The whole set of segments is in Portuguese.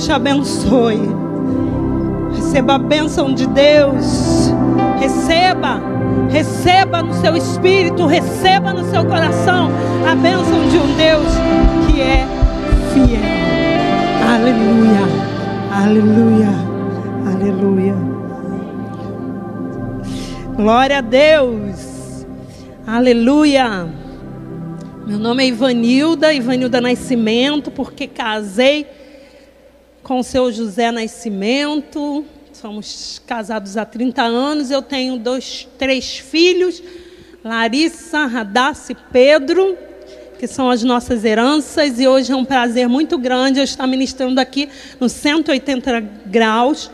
Deus te abençoe. Receba a bênção de Deus. Receba, receba no seu espírito, receba no seu coração a bênção de um Deus que é fiel. Aleluia, aleluia, aleluia. Glória a Deus, aleluia. Meu nome é Ivanilda, Ivanilda Nascimento, porque casei com o seu José Nascimento. Somos casados há 30 anos. Eu tenho dois, três filhos, Larissa, Radassa e Pedro, que são as nossas heranças. E hoje é um prazer muito grande eu estar ministrando aqui no 180 graus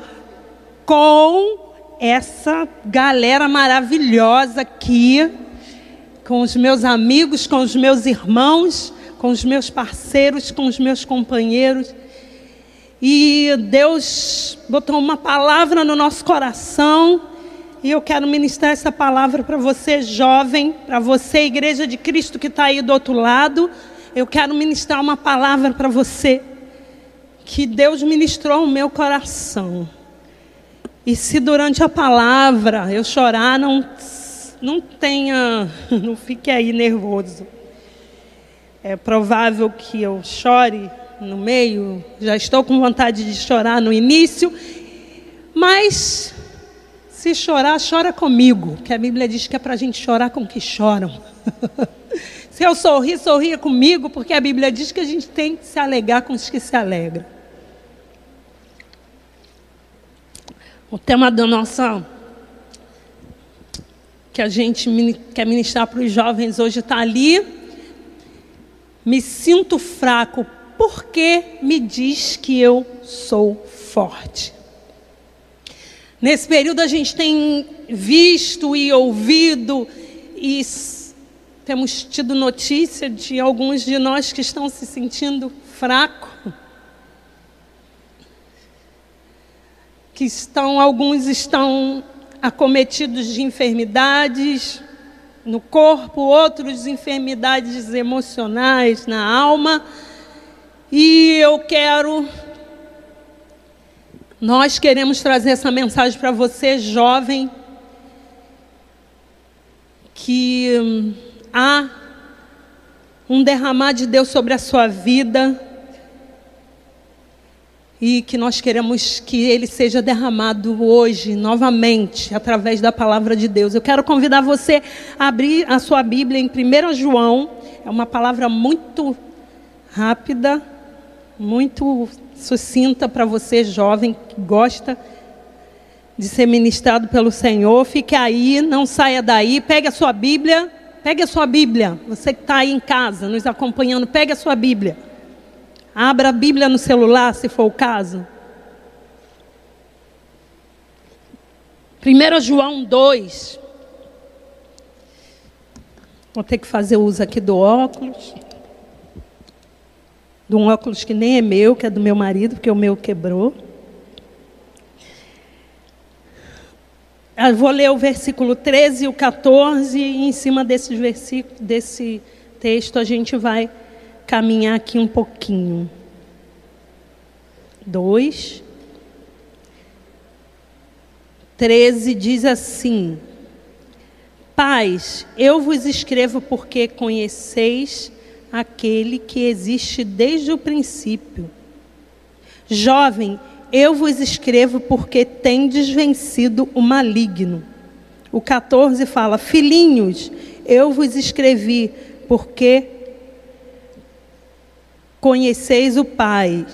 com essa galera maravilhosa aqui com os meus amigos, com os meus irmãos, com os meus parceiros, com os meus companheiros. E Deus botou uma palavra no nosso coração. E eu quero ministrar essa palavra para você, jovem, para você, igreja de Cristo que está aí do outro lado. Eu quero ministrar uma palavra para você que Deus ministrou no meu coração. E se durante a palavra eu chorar, não não tenha, não fique aí nervoso. É provável que eu chore no meio, já estou com vontade de chorar no início, mas se chorar, chora comigo, que a Bíblia diz que é para a gente chorar com que choram. se eu sorrir, sorria comigo, porque a Bíblia diz que a gente tem que se alegar com os que se alegram. O tema da nossa que a gente quer ministrar para os jovens hoje está ali. Me sinto fraco, porque me diz que eu sou forte. Nesse período a gente tem visto e ouvido e temos tido notícia de alguns de nós que estão se sentindo fracos. Que estão, alguns estão acometidos de enfermidades no corpo, outros de enfermidades emocionais na alma. E eu quero nós queremos trazer essa mensagem para você, jovem, que há um derramar de Deus sobre a sua vida e que nós queremos que ele seja derramado hoje, novamente, através da palavra de Deus. Eu quero convidar você a abrir a sua Bíblia em 1 João, é uma palavra muito rápida, muito sucinta para você, jovem, que gosta de ser ministrado pelo Senhor. Fique aí, não saia daí, pegue a sua Bíblia, pegue a sua Bíblia. Você que está aí em casa, nos acompanhando, pegue a sua Bíblia. Abra a Bíblia no celular, se for o caso. 1 João 2. Vou ter que fazer uso aqui do óculos. De um óculos que nem é meu, que é do meu marido, porque o meu quebrou. Eu vou ler o versículo 13 e o 14, e em cima desse, versículo, desse texto a gente vai caminhar aqui um pouquinho. Dois. Treze diz assim: Pais, eu vos escrevo porque conheceis aquele que existe desde o princípio. Jovem, eu vos escrevo porque tendes vencido o maligno. O 14 fala: Filhinhos, eu vos escrevi porque conheceis o Pai.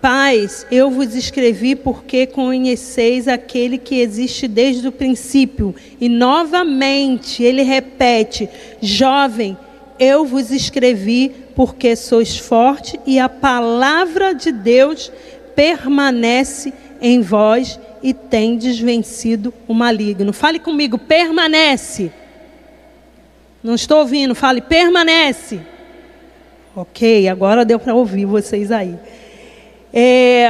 Pais, eu vos escrevi porque conheceis aquele que existe desde o princípio. E novamente ele repete: Jovem, eu vos escrevi porque sois forte e a palavra de Deus permanece em vós e tendes vencido o maligno. Fale comigo, permanece. Não estou ouvindo, fale, permanece. Ok, agora deu para ouvir vocês aí. É,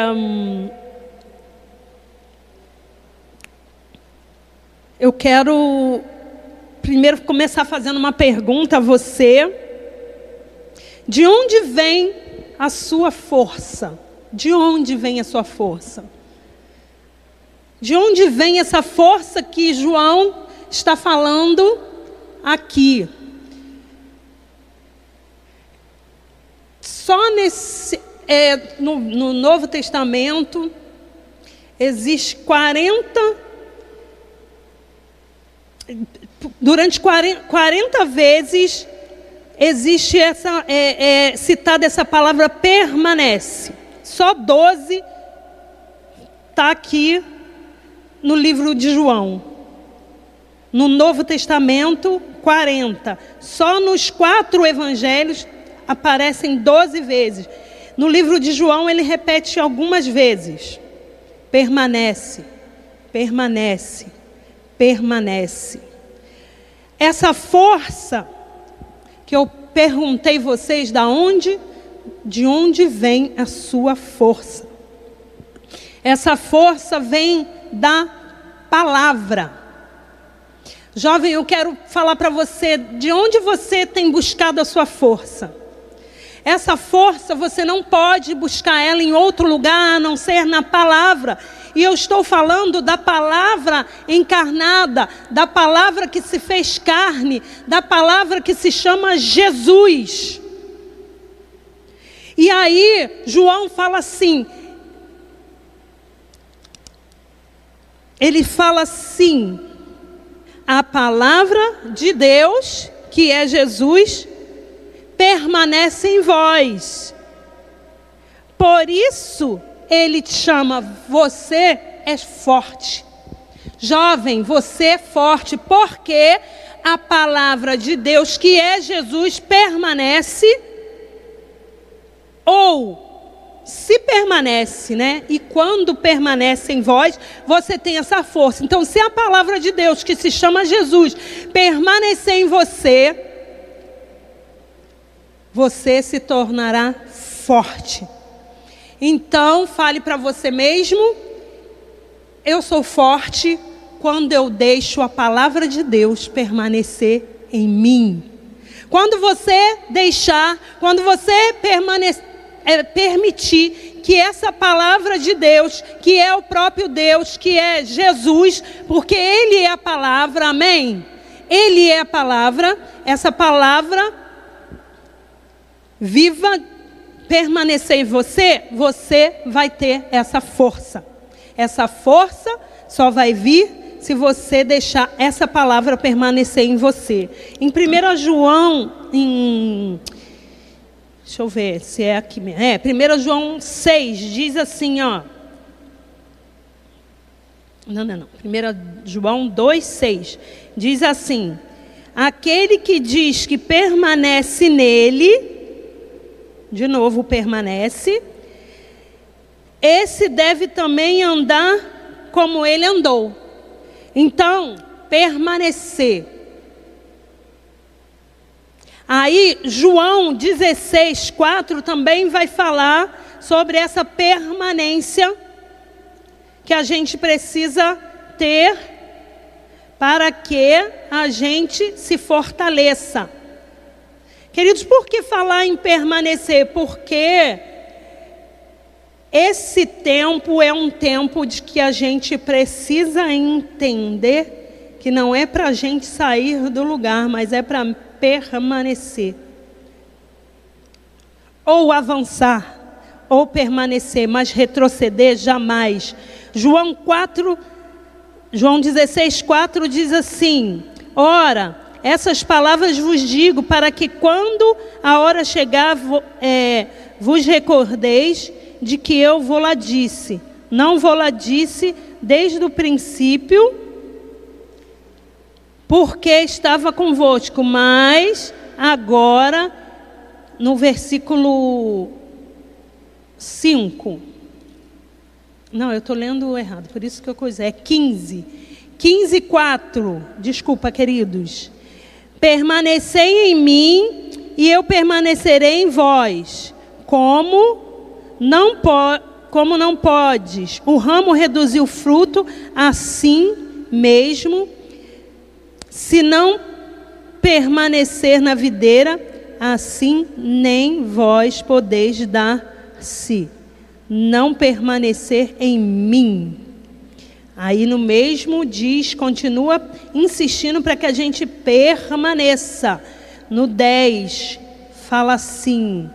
eu quero primeiro começar fazendo uma pergunta a você. De onde vem a sua força? De onde vem a sua força? De onde vem essa força que João está falando aqui? Só nesse, é, no, no Novo Testamento existe 40 durante 40, 40 vezes existe essa é, é, citada essa palavra permanece. Só 12 está aqui no livro de João. No Novo Testamento, 40. Só nos quatro evangelhos aparecem 12 vezes. No livro de João, ele repete algumas vezes. Permanece, permanece, permanece. Essa força que eu perguntei vocês da onde, de onde vem a sua força? Essa força vem da palavra. Jovem, eu quero falar para você de onde você tem buscado a sua força. Essa força você não pode buscar ela em outro lugar a não ser na palavra. E eu estou falando da palavra encarnada, da palavra que se fez carne, da palavra que se chama Jesus. E aí, João fala assim: ele fala assim, a palavra de Deus, que é Jesus, permanece em vós. Por isso, ele te chama, você é forte. Jovem, você é forte, porque a palavra de Deus, que é Jesus, permanece ou se permanece, né? E quando permanece em vós, você tem essa força. Então, se a palavra de Deus, que se chama Jesus, permanecer em você, você se tornará forte. Então, fale para você mesmo: eu sou forte quando eu deixo a palavra de Deus permanecer em mim. Quando você deixar, quando você permanecer, é, permitir que essa palavra de Deus, que é o próprio Deus, que é Jesus, porque Ele é a palavra, amém? Ele é a palavra, essa palavra viva, permanecer em você, você vai ter essa força. Essa força só vai vir se você deixar essa palavra permanecer em você. Em 1 João, em. Deixa eu ver se é aqui mesmo. É, 1 João 6 diz assim, ó. Não, não, não. 1 João 2, 6. Diz assim: Aquele que diz que permanece nele, de novo permanece, esse deve também andar como ele andou. Então, permanecer. Aí, João 16, 4 também vai falar sobre essa permanência que a gente precisa ter para que a gente se fortaleça. Queridos, por que falar em permanecer? Porque esse tempo é um tempo de que a gente precisa entender que não é para a gente sair do lugar, mas é para permanecer. Ou avançar, ou permanecer, mas retroceder jamais. João 4, João 16, 4 diz assim: Ora, essas palavras vos digo para que quando a hora chegar, é, vos recordeis de que eu vou lá disse. Não vou lá disse desde o princípio, porque estava convosco, mas agora, no versículo 5. Não, eu estou lendo errado, por isso que eu coisa. É 15. 15, 4. Desculpa, queridos. Permanecei em mim e eu permanecerei em vós. Como não, po como não podes o ramo reduzir o fruto, assim mesmo, se não permanecer na videira, assim nem vós podeis dar-se não permanecer em mim. Aí no mesmo diz, continua insistindo para que a gente permaneça. No 10, fala assim: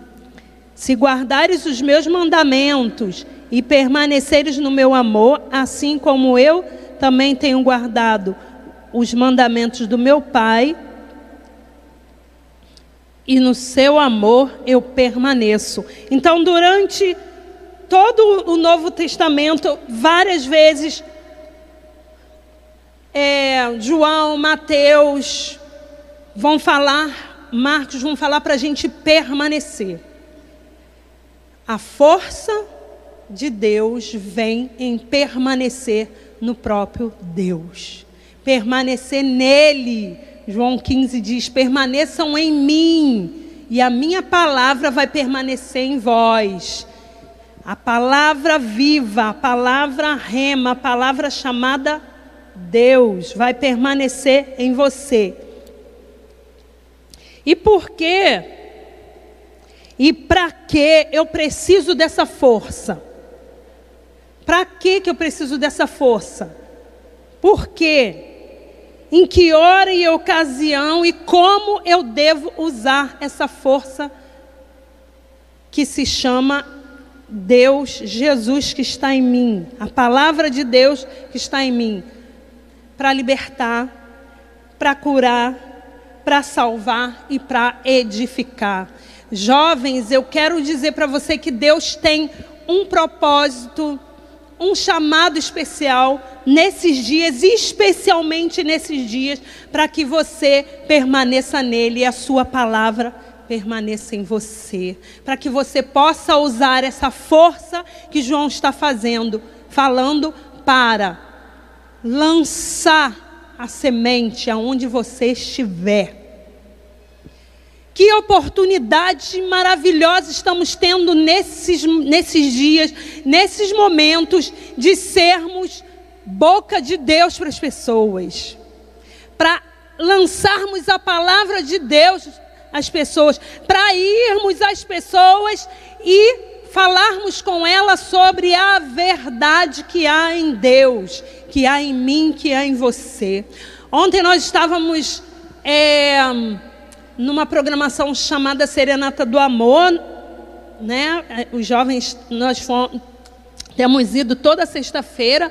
Se guardares os meus mandamentos e permaneceres no meu amor, assim como eu também tenho guardado os mandamentos do meu Pai, e no seu amor eu permaneço. Então, durante todo o Novo Testamento, várias vezes, é, João, Mateus vão falar, Marcos vão falar para a gente permanecer. A força de Deus vem em permanecer no próprio Deus, permanecer nele João 15 diz: permaneçam em mim, e a minha palavra vai permanecer em vós. A palavra viva, a palavra rema, a palavra chamada Deus vai permanecer em você. E por quê? E para que eu preciso dessa força? Para que eu preciso dessa força? Por quê? em que hora e ocasião e como eu devo usar essa força que se chama Deus, Jesus que está em mim, a palavra de Deus que está em mim, para libertar, para curar, para salvar e para edificar. Jovens, eu quero dizer para você que Deus tem um propósito um chamado especial nesses dias, especialmente nesses dias, para que você permaneça nele e a sua palavra permaneça em você, para que você possa usar essa força que João está fazendo, falando para lançar a semente aonde você estiver. Que oportunidade maravilhosa estamos tendo nesses, nesses dias, nesses momentos, de sermos boca de Deus para as pessoas, para lançarmos a palavra de Deus às pessoas, para irmos às pessoas e falarmos com elas sobre a verdade que há em Deus, que há em mim, que há em você. Ontem nós estávamos. É, numa programação chamada Serenata do Amor, né? Os jovens nós fomos, temos ido toda sexta-feira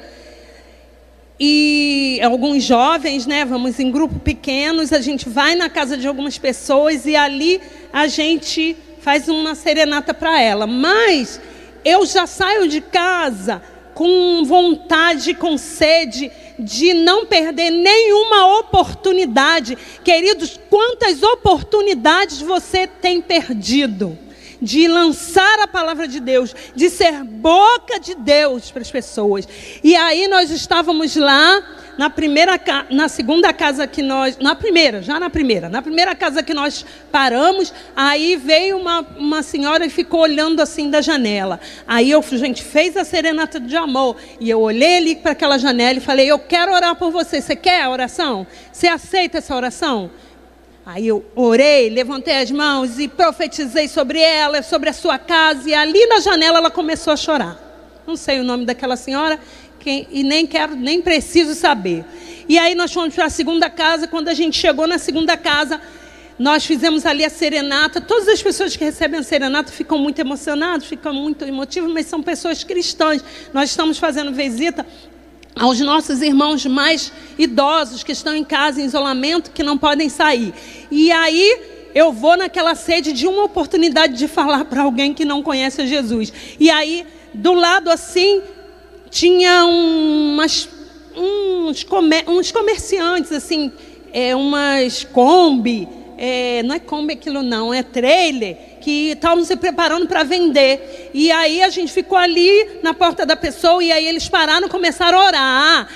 e alguns jovens, né? Vamos em grupos pequenos, a gente vai na casa de algumas pessoas e ali a gente faz uma serenata para ela. Mas eu já saio de casa com vontade, com sede de não perder nenhuma oportunidade. Queridos, quantas oportunidades você tem perdido? De lançar a palavra de Deus, de ser boca de Deus para as pessoas. E aí nós estávamos lá na primeira, na segunda casa que nós, na primeira, já na primeira, na primeira casa que nós paramos, aí veio uma, uma senhora e ficou olhando assim da janela. Aí eu, gente fez a serenata de amor e eu olhei ali para aquela janela e falei: Eu quero orar por você. Você quer a oração? Você aceita essa oração? Aí eu orei, levantei as mãos e profetizei sobre ela, sobre a sua casa, e ali na janela ela começou a chorar. Não sei o nome daquela senhora, quem, e nem quero, nem preciso saber. E aí nós fomos para a segunda casa. Quando a gente chegou na segunda casa, nós fizemos ali a serenata. Todas as pessoas que recebem a serenata ficam muito emocionadas, ficam muito emotivas, mas são pessoas cristãs. Nós estamos fazendo visita aos nossos irmãos mais idosos que estão em casa em isolamento, que não podem sair. E aí eu vou naquela sede de uma oportunidade de falar para alguém que não conhece Jesus. E aí do lado assim tinha umas, uns, comer, uns comerciantes, assim, é, umas Kombi, é, não é Kombi aquilo não, é trailer, que estavam se preparando para vender. E aí a gente ficou ali na porta da pessoa e aí eles pararam começaram a orar.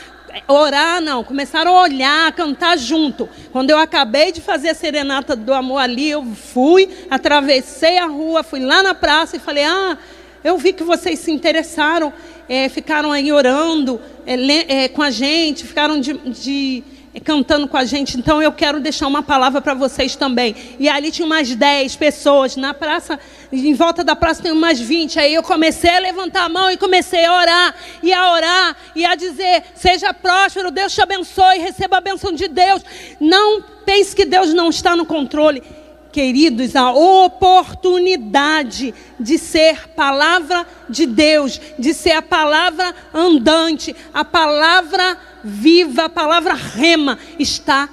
Orar não, começaram a olhar, a cantar junto. Quando eu acabei de fazer a serenata do amor ali, eu fui, atravessei a rua, fui lá na praça e falei: Ah, eu vi que vocês se interessaram é, ficaram aí orando é, é, com a gente, ficaram de, de cantando com a gente, então eu quero deixar uma palavra para vocês também. E ali tinha umas 10 pessoas, na praça, em volta da praça tem umas 20. Aí eu comecei a levantar a mão e comecei a orar, e a orar, e a dizer: Seja próspero, Deus te abençoe, receba a benção de Deus. Não pense que Deus não está no controle queridos, a oportunidade de ser palavra de Deus, de ser a palavra andante, a palavra viva, a palavra rema, está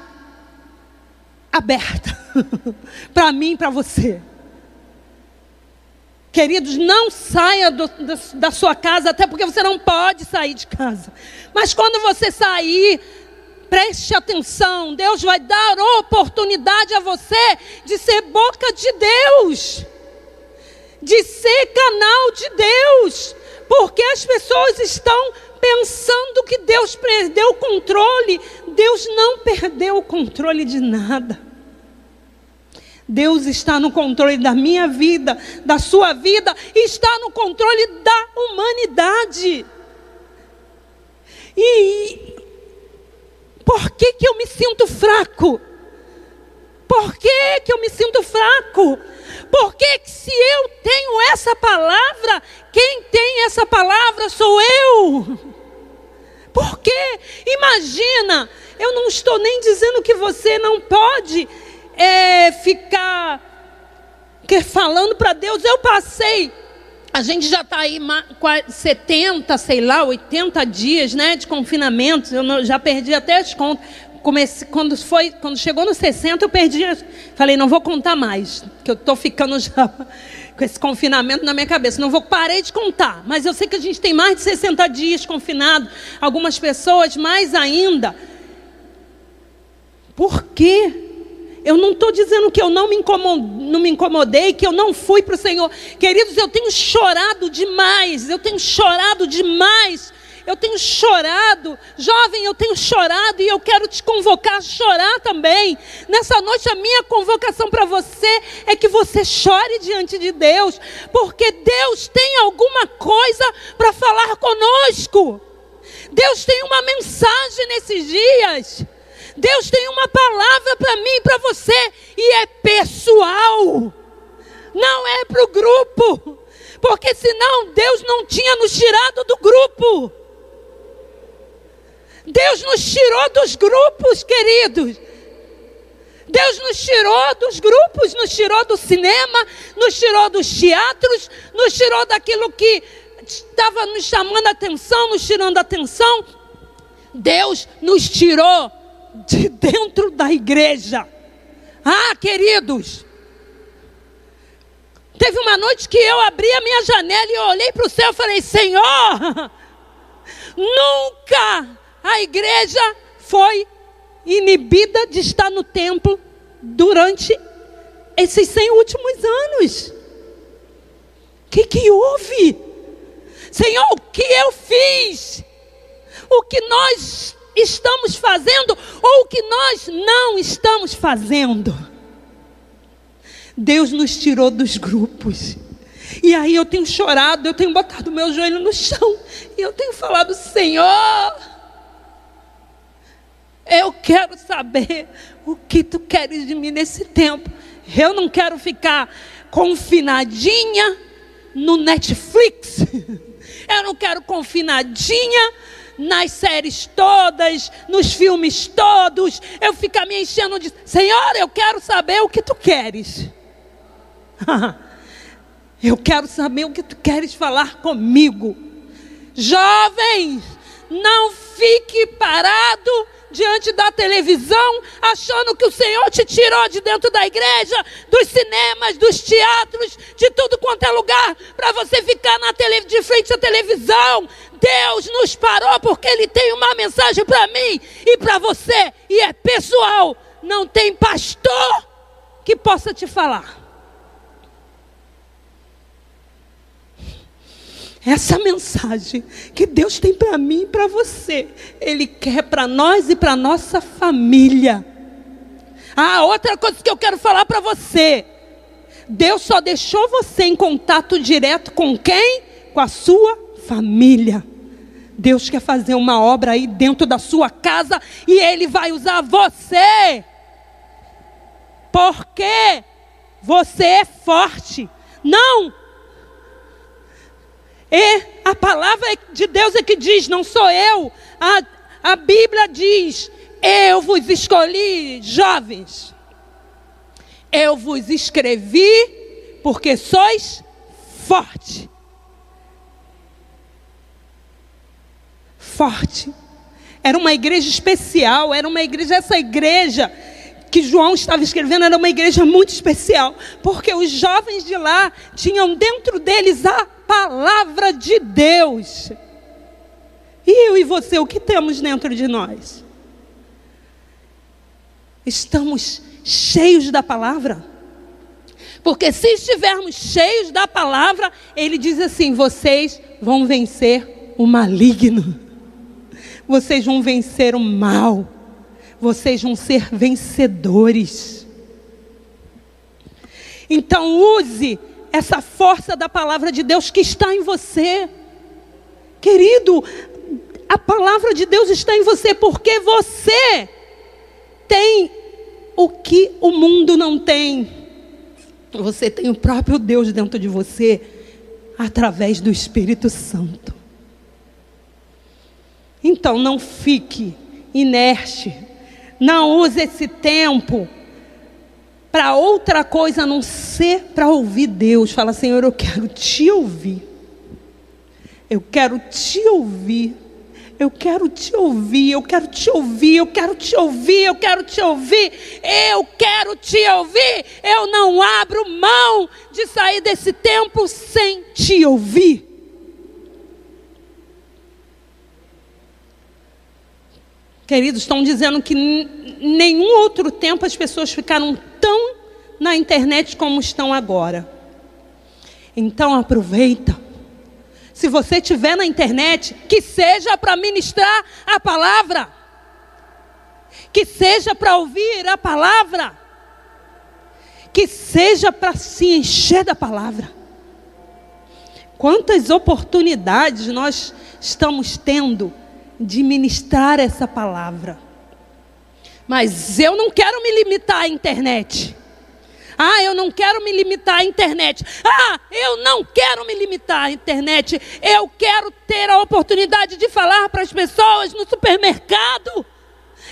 aberta para mim e para você. Queridos, não saia do, da, da sua casa, até porque você não pode sair de casa. Mas quando você sair, Preste atenção, Deus vai dar oportunidade a você de ser boca de Deus, de ser canal de Deus, porque as pessoas estão pensando que Deus perdeu o controle. Deus não perdeu o controle de nada. Deus está no controle da minha vida, da sua vida, está no controle da humanidade. E, por que, que eu me sinto fraco? Por que, que eu me sinto fraco? Porque que se eu tenho essa palavra, quem tem essa palavra sou eu. Porque, imagina, eu não estou nem dizendo que você não pode é, ficar que, falando para Deus. Eu passei a gente já está aí 70, sei lá, 80 dias né, de confinamento. Eu já perdi até as contas. Comecei, quando, foi, quando chegou nos 60, eu perdi. Falei, não vou contar mais, que eu estou ficando já com esse confinamento na minha cabeça. Não vou, parei de contar. Mas eu sei que a gente tem mais de 60 dias confinado. Algumas pessoas mais ainda. Por quê? Eu não estou dizendo que eu não me, não me incomodei, que eu não fui para o Senhor. Queridos, eu tenho chorado demais, eu tenho chorado demais. Eu tenho chorado, jovem, eu tenho chorado e eu quero te convocar a chorar também. Nessa noite, a minha convocação para você é que você chore diante de Deus, porque Deus tem alguma coisa para falar conosco. Deus tem uma mensagem nesses dias. Deus tem uma palavra para mim para você, e é pessoal, não é para o grupo, porque senão Deus não tinha nos tirado do grupo. Deus nos tirou dos grupos, queridos. Deus nos tirou dos grupos, nos tirou do cinema, nos tirou dos teatros, nos tirou daquilo que estava nos chamando a atenção, nos tirando a atenção. Deus nos tirou de dentro da igreja. Ah, queridos, teve uma noite que eu abri a minha janela e olhei para o céu e falei: Senhor, nunca a igreja foi inibida de estar no templo durante esses 100 últimos anos. O que, que houve? Senhor, o que eu fiz? O que nós estamos fazendo ou o que nós não estamos fazendo. Deus nos tirou dos grupos. E aí eu tenho chorado, eu tenho botado meu joelho no chão e eu tenho falado: Senhor, eu quero saber o que tu queres de mim nesse tempo. Eu não quero ficar confinadinha no Netflix. Eu não quero confinadinha nas séries todas, nos filmes todos, eu ficar me enchendo de, Senhor, eu quero saber o que tu queres. eu quero saber o que tu queres falar comigo. Jovens, não fique parado diante da televisão, achando que o Senhor te tirou de dentro da igreja, dos cinemas, dos teatros, de tudo quanto é lugar, para você ficar na tele, de frente à televisão. Deus nos parou porque Ele tem uma mensagem para mim e para você, e é pessoal. Não tem pastor que possa te falar. Essa mensagem que Deus tem para mim e para você, Ele quer para nós e para nossa família. Ah, outra coisa que eu quero falar para você. Deus só deixou você em contato direto com quem? Com a sua família. Deus quer fazer uma obra aí dentro da sua casa e Ele vai usar você. Porque você é forte. Não. E a palavra de Deus é que diz, não sou eu. A, a Bíblia diz: Eu vos escolhi, jovens. Eu vos escrevi porque sois forte. Forte. Era uma igreja especial, era uma igreja, essa igreja que João estava escrevendo era uma igreja muito especial, porque os jovens de lá tinham dentro deles a palavra de Deus. E eu e você, o que temos dentro de nós? Estamos cheios da palavra? Porque se estivermos cheios da palavra, ele diz assim: vocês vão vencer o maligno, vocês vão vencer o mal, vocês vão ser vencedores. Então, use essa força da palavra de Deus que está em você. Querido, a palavra de Deus está em você porque você tem o que o mundo não tem. Você tem o próprio Deus dentro de você através do Espírito Santo. Então não fique inerte. Não use esse tempo para outra coisa a não ser para ouvir Deus. Fala, Senhor, eu quero te ouvir. Eu quero te ouvir. Eu quero te ouvir, eu quero te ouvir, eu quero te ouvir, eu quero te ouvir, eu quero te ouvir. Eu não abro mão de sair desse tempo sem te ouvir. Queridos, estão dizendo que nenhum outro tempo as pessoas ficaram tão na internet como estão agora. Então aproveita se você estiver na internet, que seja para ministrar a palavra, que seja para ouvir a palavra, que seja para se encher da palavra. Quantas oportunidades nós estamos tendo de ministrar essa palavra. Mas eu não quero me limitar à internet. Ah, eu não quero me limitar à internet. Ah, eu não quero me limitar à internet. Eu quero ter a oportunidade de falar para as pessoas no supermercado.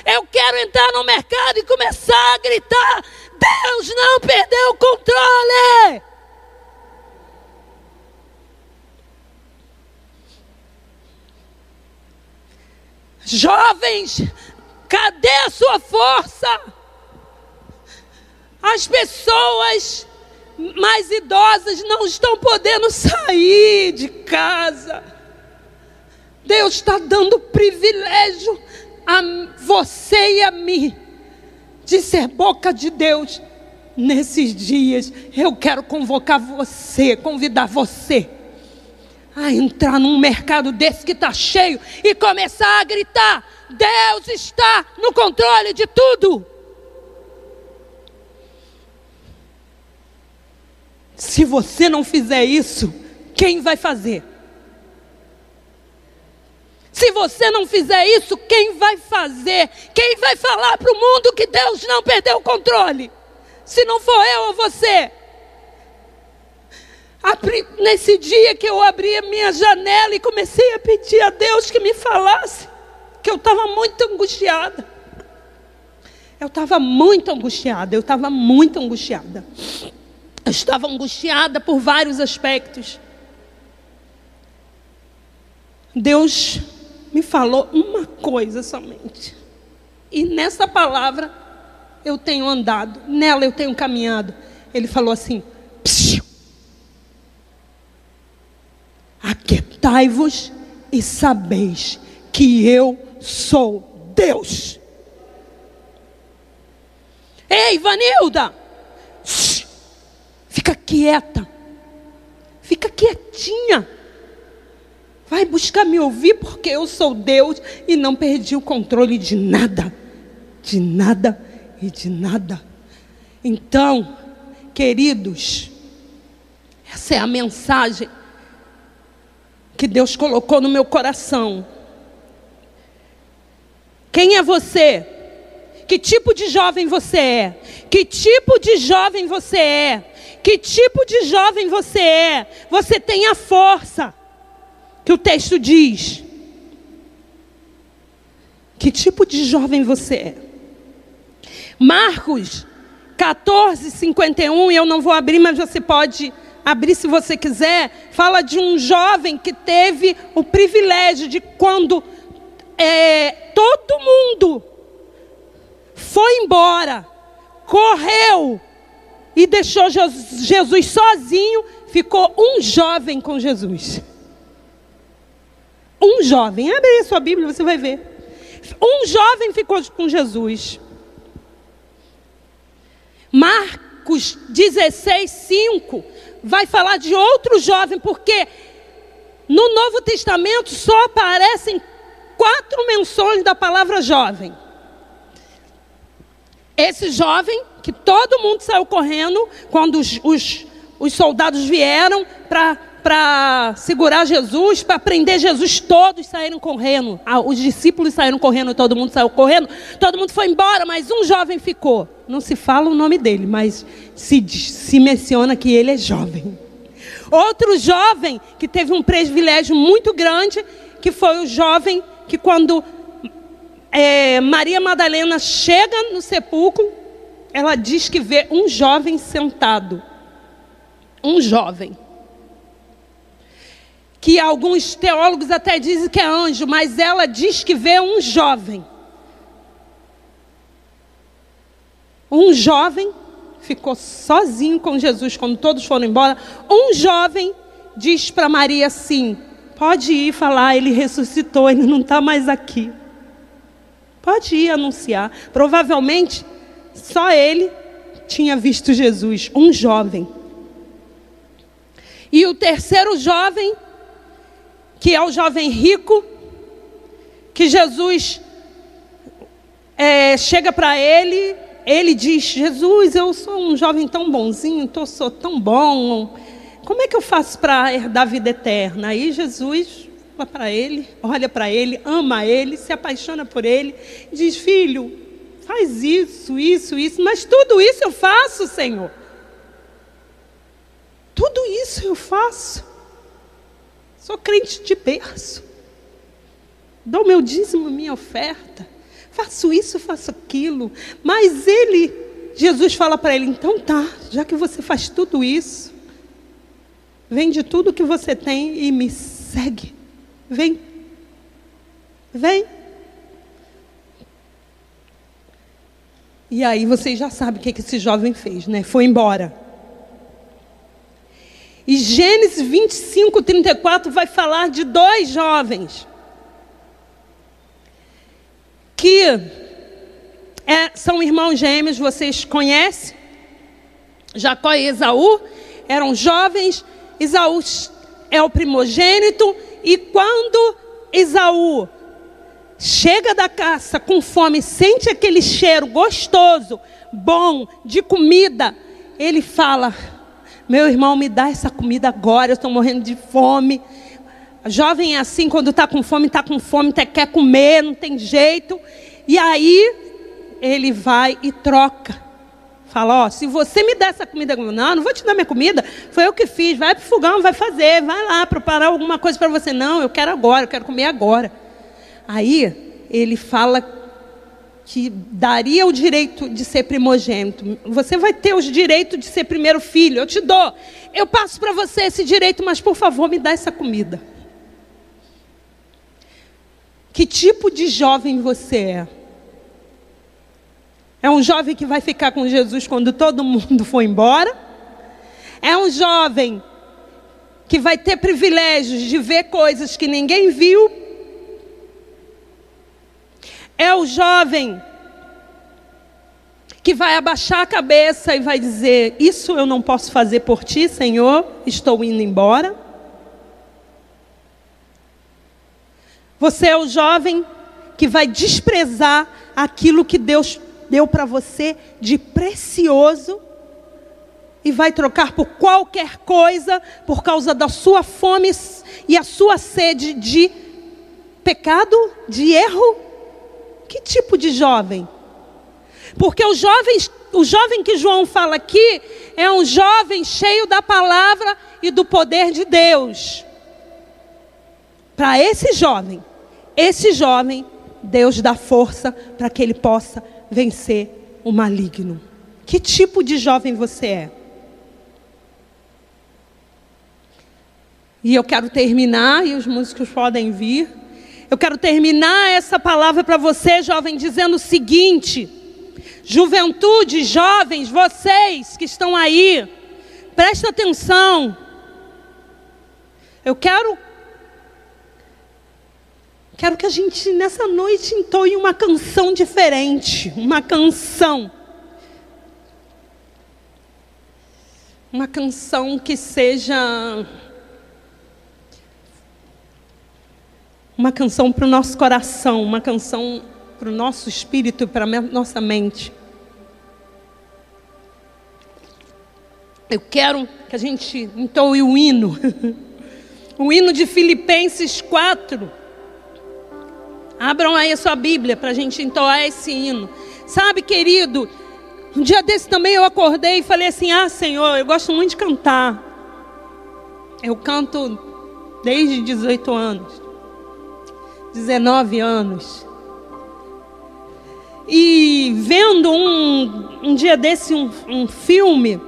Eu quero entrar no mercado e começar a gritar: Deus não perdeu o controle. Jovens, cadê a sua força? As pessoas mais idosas não estão podendo sair de casa. Deus está dando privilégio a você e a mim de ser boca de Deus nesses dias. Eu quero convocar você, convidar você a entrar num mercado desse que está cheio e começar a gritar: Deus está no controle de tudo. Se você não fizer isso, quem vai fazer? Se você não fizer isso, quem vai fazer? Quem vai falar para o mundo que Deus não perdeu o controle? Se não for eu ou você. Nesse dia que eu abri a minha janela e comecei a pedir a Deus que me falasse, que eu estava muito angustiada. Eu estava muito angustiada, eu estava muito angustiada. Eu estava angustiada por vários aspectos. Deus me falou uma coisa somente. E nessa palavra eu tenho andado, nela eu tenho caminhado. Ele falou assim: Aquietai-vos e sabeis que eu sou Deus. Ei, Vanilda! Fica quieta. Fica quietinha. Vai buscar me ouvir, porque eu sou Deus e não perdi o controle de nada. De nada e de nada. Então, queridos, essa é a mensagem que Deus colocou no meu coração. Quem é você? Que tipo de jovem você é? Que tipo de jovem você é? Que tipo de jovem você é? Você tem a força que o texto diz. Que tipo de jovem você é? Marcos 14, 51, e eu não vou abrir, mas você pode abrir se você quiser. Fala de um jovem que teve o privilégio de quando é, todo mundo foi embora, correu e deixou Jesus sozinho, ficou um jovem com Jesus. Um jovem, abre aí a sua Bíblia, você vai ver. Um jovem ficou com Jesus. Marcos 16, 5 vai falar de outro jovem, porque no Novo Testamento só aparecem quatro menções da palavra jovem. Esse jovem, que todo mundo saiu correndo quando os, os, os soldados vieram para segurar Jesus, para prender Jesus, todos saíram correndo. Ah, os discípulos saíram correndo, todo mundo saiu correndo, todo mundo foi embora, mas um jovem ficou. Não se fala o nome dele, mas se, se menciona que ele é jovem. Outro jovem que teve um privilégio muito grande, que foi o jovem que quando é, Maria Madalena chega no sepulcro, ela diz que vê um jovem sentado. Um jovem. Que alguns teólogos até dizem que é anjo, mas ela diz que vê um jovem. Um jovem ficou sozinho com Jesus quando todos foram embora. Um jovem diz para Maria assim: Pode ir falar, ele ressuscitou, ele não está mais aqui. Pode ir anunciar. Provavelmente só ele tinha visto Jesus, um jovem. E o terceiro jovem, que é o jovem rico, que Jesus é, chega para ele, ele diz: Jesus, eu sou um jovem tão bonzinho, tô, sou tão bom, como é que eu faço para herdar a vida eterna? Aí Jesus fala para ele, olha para ele, ama ele, se apaixona por ele, diz: Filho, faz isso, isso, isso, mas tudo isso eu faço, Senhor. Tudo isso eu faço. Sou crente de berço. Dou meu dízimo, minha oferta. Faço isso, faço aquilo. Mas ele, Jesus fala para ele: então tá, já que você faz tudo isso, Vende tudo que você tem e me segue. Vem. Vem. E aí vocês já sabem o que esse jovem fez, né? Foi embora. E Gênesis 25, 34 vai falar de dois jovens que é, são irmãos gêmeos, vocês conhecem? Jacó e Esaú eram jovens Isaú é o primogênito, e quando Isaú chega da caça com fome, sente aquele cheiro gostoso, bom, de comida, ele fala: Meu irmão, me dá essa comida agora, eu estou morrendo de fome. Jovem é assim, quando está com fome, está com fome, quer comer, não tem jeito. E aí ele vai e troca Fala, ó, se você me der essa comida, não, não vou te dar minha comida, foi eu que fiz, vai para o fogão, vai fazer, vai lá preparar alguma coisa para você. Não, eu quero agora, eu quero comer agora. Aí ele fala que daria o direito de ser primogênito. Você vai ter o direito de ser primeiro filho, eu te dou. Eu passo para você esse direito, mas por favor, me dá essa comida. Que tipo de jovem você é? É um jovem que vai ficar com Jesus quando todo mundo for embora. É um jovem que vai ter privilégios de ver coisas que ninguém viu. É o jovem que vai abaixar a cabeça e vai dizer: Isso eu não posso fazer por ti, Senhor, estou indo embora. Você é o jovem que vai desprezar aquilo que Deus deu para você de precioso e vai trocar por qualquer coisa por causa da sua fome e a sua sede de pecado, de erro? Que tipo de jovem? Porque o jovem, o jovem que João fala aqui é um jovem cheio da palavra e do poder de Deus. Para esse jovem, esse jovem, Deus dá força para que ele possa vencer o maligno. Que tipo de jovem você é? E eu quero terminar, e os músicos podem vir. Eu quero terminar essa palavra para você, jovem, dizendo o seguinte: juventude, jovens, vocês que estão aí, presta atenção. Eu quero Quero que a gente nessa noite entoie uma canção diferente, uma canção. Uma canção que seja uma canção para o nosso coração, uma canção para o nosso espírito, para a nossa mente. Eu quero que a gente entoe o hino, o hino de Filipenses 4. Abram aí a sua Bíblia para a gente entoar esse hino. Sabe, querido, um dia desse também eu acordei e falei assim: Ah, Senhor, eu gosto muito de cantar. Eu canto desde 18 anos, 19 anos. E vendo um, um dia desse um, um filme,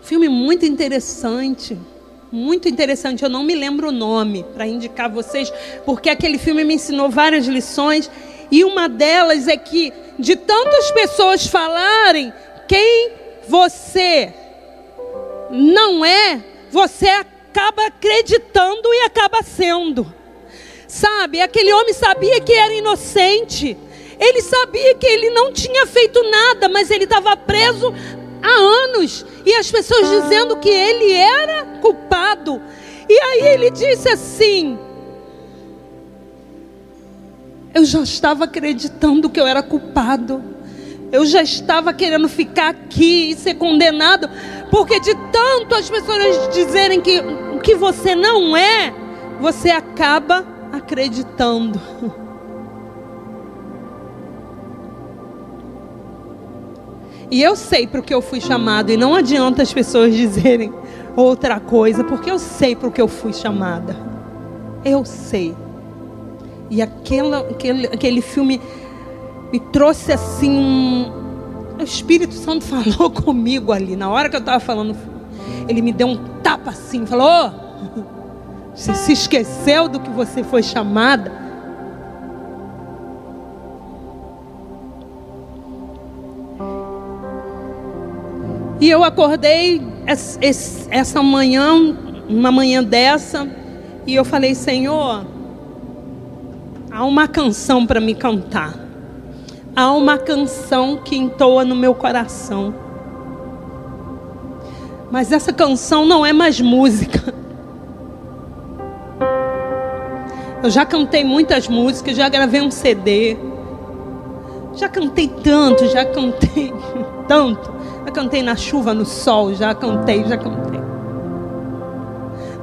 filme muito interessante muito interessante, eu não me lembro o nome para indicar vocês, porque aquele filme me ensinou várias lições, e uma delas é que de tantas pessoas falarem quem você não é, você acaba acreditando e acaba sendo. Sabe, aquele homem sabia que era inocente. Ele sabia que ele não tinha feito nada, mas ele estava preso há anos e as pessoas dizendo que ele era culpado. E aí ele disse assim: Eu já estava acreditando que eu era culpado. Eu já estava querendo ficar aqui e ser condenado, porque de tanto as pessoas dizerem que o que você não é, você acaba acreditando. E eu sei para o que eu fui chamado, e não adianta as pessoas dizerem outra coisa, porque eu sei para o que eu fui chamada. Eu sei. E aquela, aquele, aquele filme me trouxe assim um. O Espírito Santo falou comigo ali, na hora que eu estava falando, ele me deu um tapa assim, falou: oh, Você se esqueceu do que você foi chamada? E eu acordei essa manhã, uma manhã dessa, e eu falei: Senhor, há uma canção para me cantar. Há uma canção que entoa no meu coração. Mas essa canção não é mais música. Eu já cantei muitas músicas, já gravei um CD. Já cantei tanto, já cantei tanto. Já cantei na chuva, no sol, já cantei, já cantei.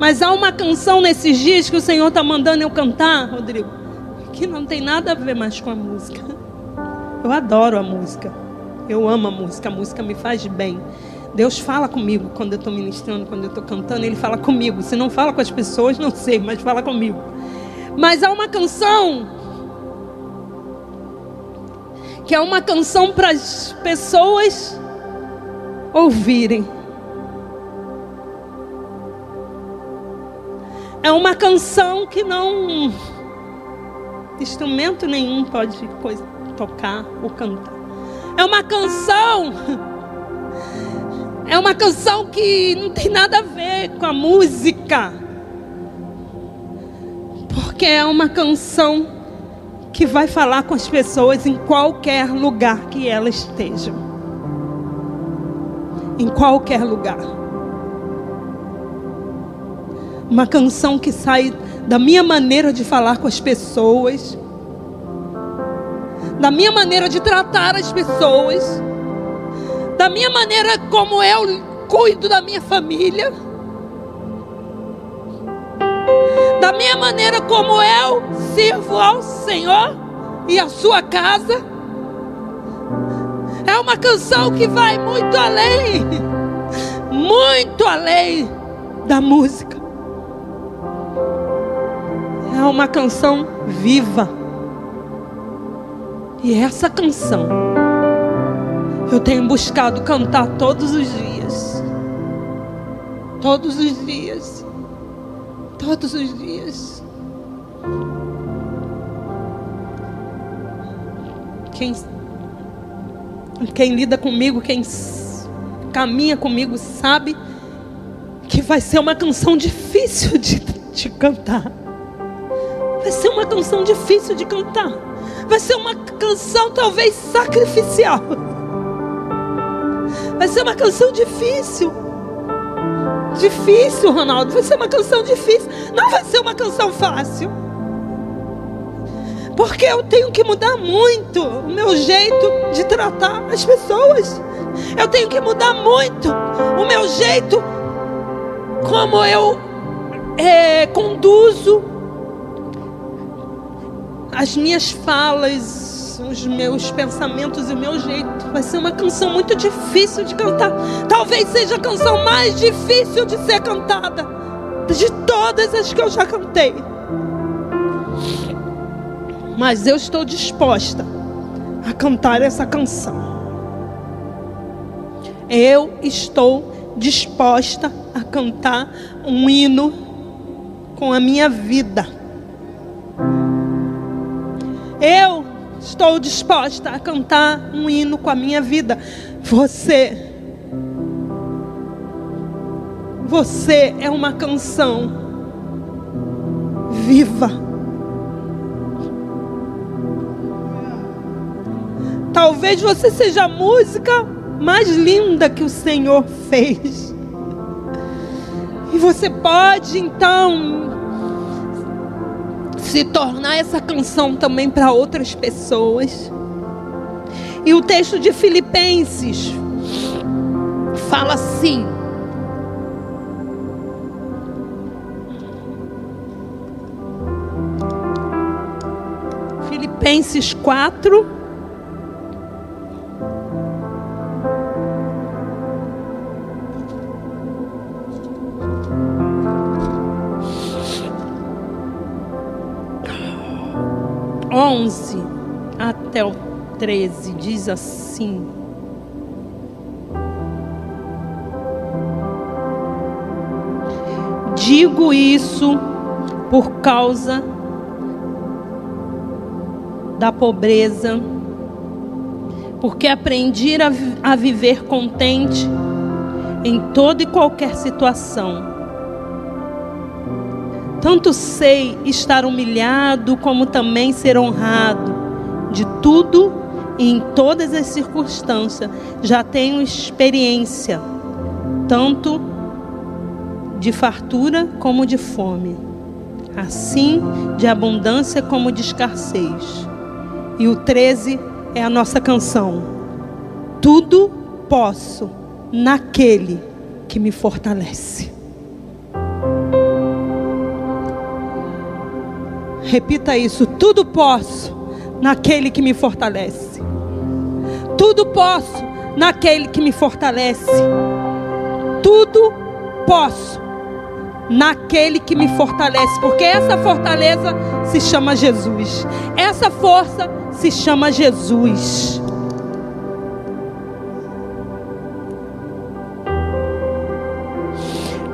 Mas há uma canção nesses dias que o Senhor está mandando eu cantar, Rodrigo, que não tem nada a ver mais com a música. Eu adoro a música. Eu amo a música. A música me faz bem. Deus fala comigo quando eu estou ministrando, quando eu estou cantando, Ele fala comigo. Se não fala com as pessoas, não sei, mas fala comigo. Mas há uma canção que é uma canção para as pessoas ouvirem. É uma canção que não instrumento nenhum pode coisa, tocar ou cantar. É uma canção é uma canção que não tem nada a ver com a música. Porque é uma canção que vai falar com as pessoas em qualquer lugar que elas estejam em qualquer lugar. Uma canção que sai da minha maneira de falar com as pessoas, da minha maneira de tratar as pessoas, da minha maneira como eu cuido da minha família. Da minha maneira como eu sirvo ao Senhor e a sua casa. É uma canção que vai muito além, muito além da música. É uma canção viva. E essa canção eu tenho buscado cantar todos os dias. Todos os dias. Todos os dias. Quem, quem lida comigo, quem caminha comigo, sabe que vai ser uma canção difícil de, de cantar. Vai ser uma canção difícil de cantar. Vai ser uma canção talvez sacrificial. Vai ser uma canção difícil. Difícil, Ronaldo. Vai ser uma canção difícil. Não vai ser uma canção fácil. Porque eu tenho que mudar muito o meu jeito de tratar as pessoas. Eu tenho que mudar muito o meu jeito como eu é, conduzo as minhas falas, os meus pensamentos e o meu jeito. Vai ser uma canção muito difícil de cantar. Talvez seja a canção mais difícil de ser cantada de todas as que eu já cantei. Mas eu estou disposta a cantar essa canção. Eu estou disposta a cantar um hino com a minha vida. Eu estou disposta a cantar um hino com a minha vida. Você, você é uma canção viva. Talvez você seja a música mais linda que o Senhor fez. E você pode então se tornar essa canção também para outras pessoas. E o texto de Filipenses fala assim: Filipenses 4 13 diz assim: Digo isso por causa da pobreza, porque aprendi a, a viver contente em toda e qualquer situação tanto sei estar humilhado, como também ser honrado. De tudo e em todas as circunstâncias, já tenho experiência, tanto de fartura como de fome, assim de abundância como de escassez. E o 13 é a nossa canção. Tudo posso naquele que me fortalece. Repita isso. Tudo posso naquele que me fortalece. Tudo posso naquele que me fortalece. Tudo posso naquele que me fortalece, porque essa fortaleza se chama Jesus. Essa força se chama Jesus.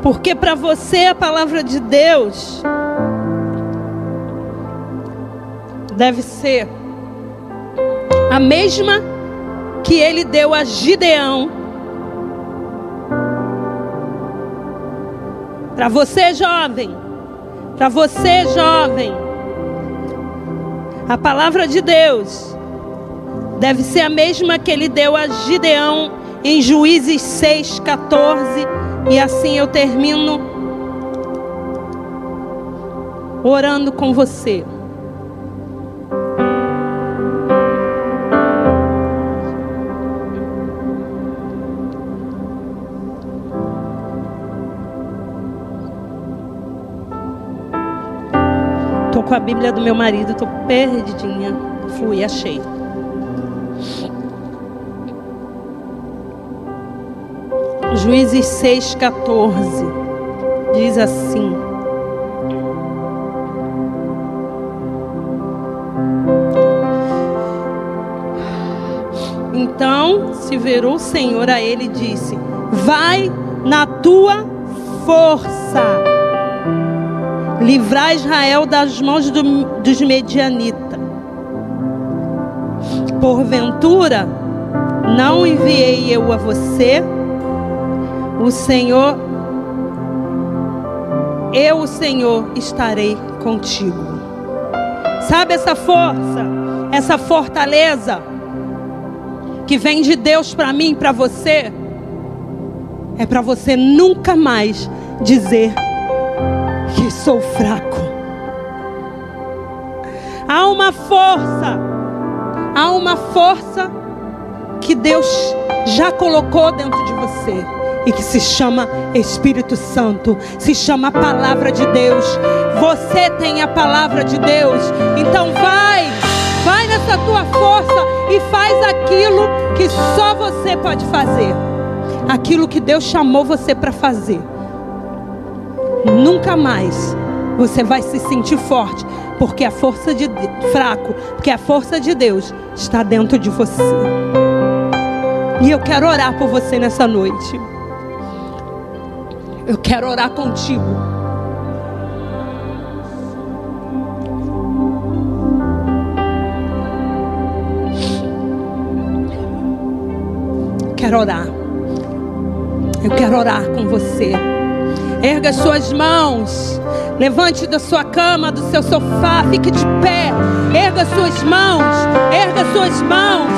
Porque para você a palavra de Deus deve ser a mesma que ele deu a Gideão. Para você, jovem, para você, jovem, a palavra de Deus deve ser a mesma que ele deu a Gideão em Juízes 6, 14. E assim eu termino orando com você. Com a Bíblia do meu marido, tô perdidinha. Fui, achei. Juízes 6,14 diz assim: Então se virou o Senhor a ele e disse: Vai na tua força, livrar Israel das mãos do, dos medianitas. Porventura, não enviei eu a você, o Senhor, eu, o Senhor, estarei contigo. Sabe essa força, essa fortaleza que vem de Deus para mim, para você? É para você nunca mais dizer sou fraco. Há uma força, há uma força que Deus já colocou dentro de você e que se chama Espírito Santo, se chama Palavra de Deus. Você tem a palavra de Deus, então vai, vai nessa tua força e faz aquilo que só você pode fazer, aquilo que Deus chamou você para fazer. Nunca mais você vai se sentir forte, porque a força de fraco, porque a força de Deus está dentro de você. E eu quero orar por você nessa noite. Eu quero orar contigo. Quero orar. Eu quero orar com você. Erga suas mãos. Levante da sua cama, do seu sofá, fique de pé. Erga suas mãos, erga suas mãos.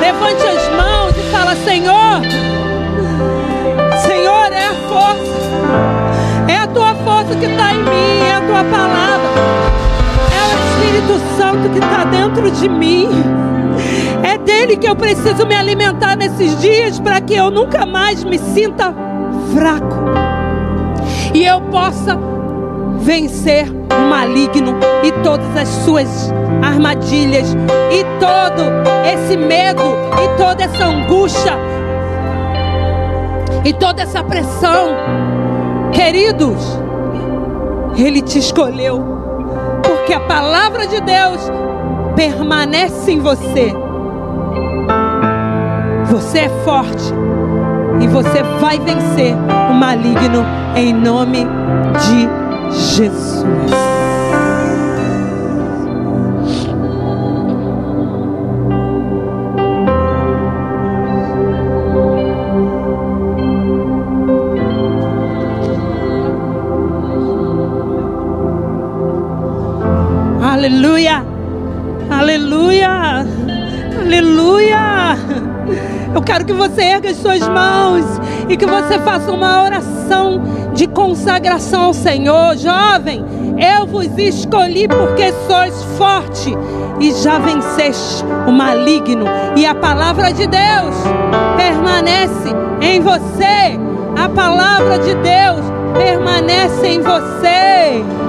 Levante as mãos e fala: Senhor, Senhor, é a força, é a tua força que está em mim, é a tua palavra, é o Espírito Santo que está dentro de mim. É dele que eu preciso me alimentar nesses dias para que eu nunca mais me sinta fraco e eu possa vencer o maligno e todas as suas armadilhas e todo esse medo e toda essa angústia e toda essa pressão. Queridos, ele te escolheu porque a palavra de Deus permanece em você. Você é forte e você vai vencer o maligno em nome de Jesus. Que você erga as suas mãos e que você faça uma oração de consagração ao Senhor. Jovem, eu vos escolhi porque sois forte e já venceste o maligno. E a palavra de Deus permanece em você. A palavra de Deus permanece em você.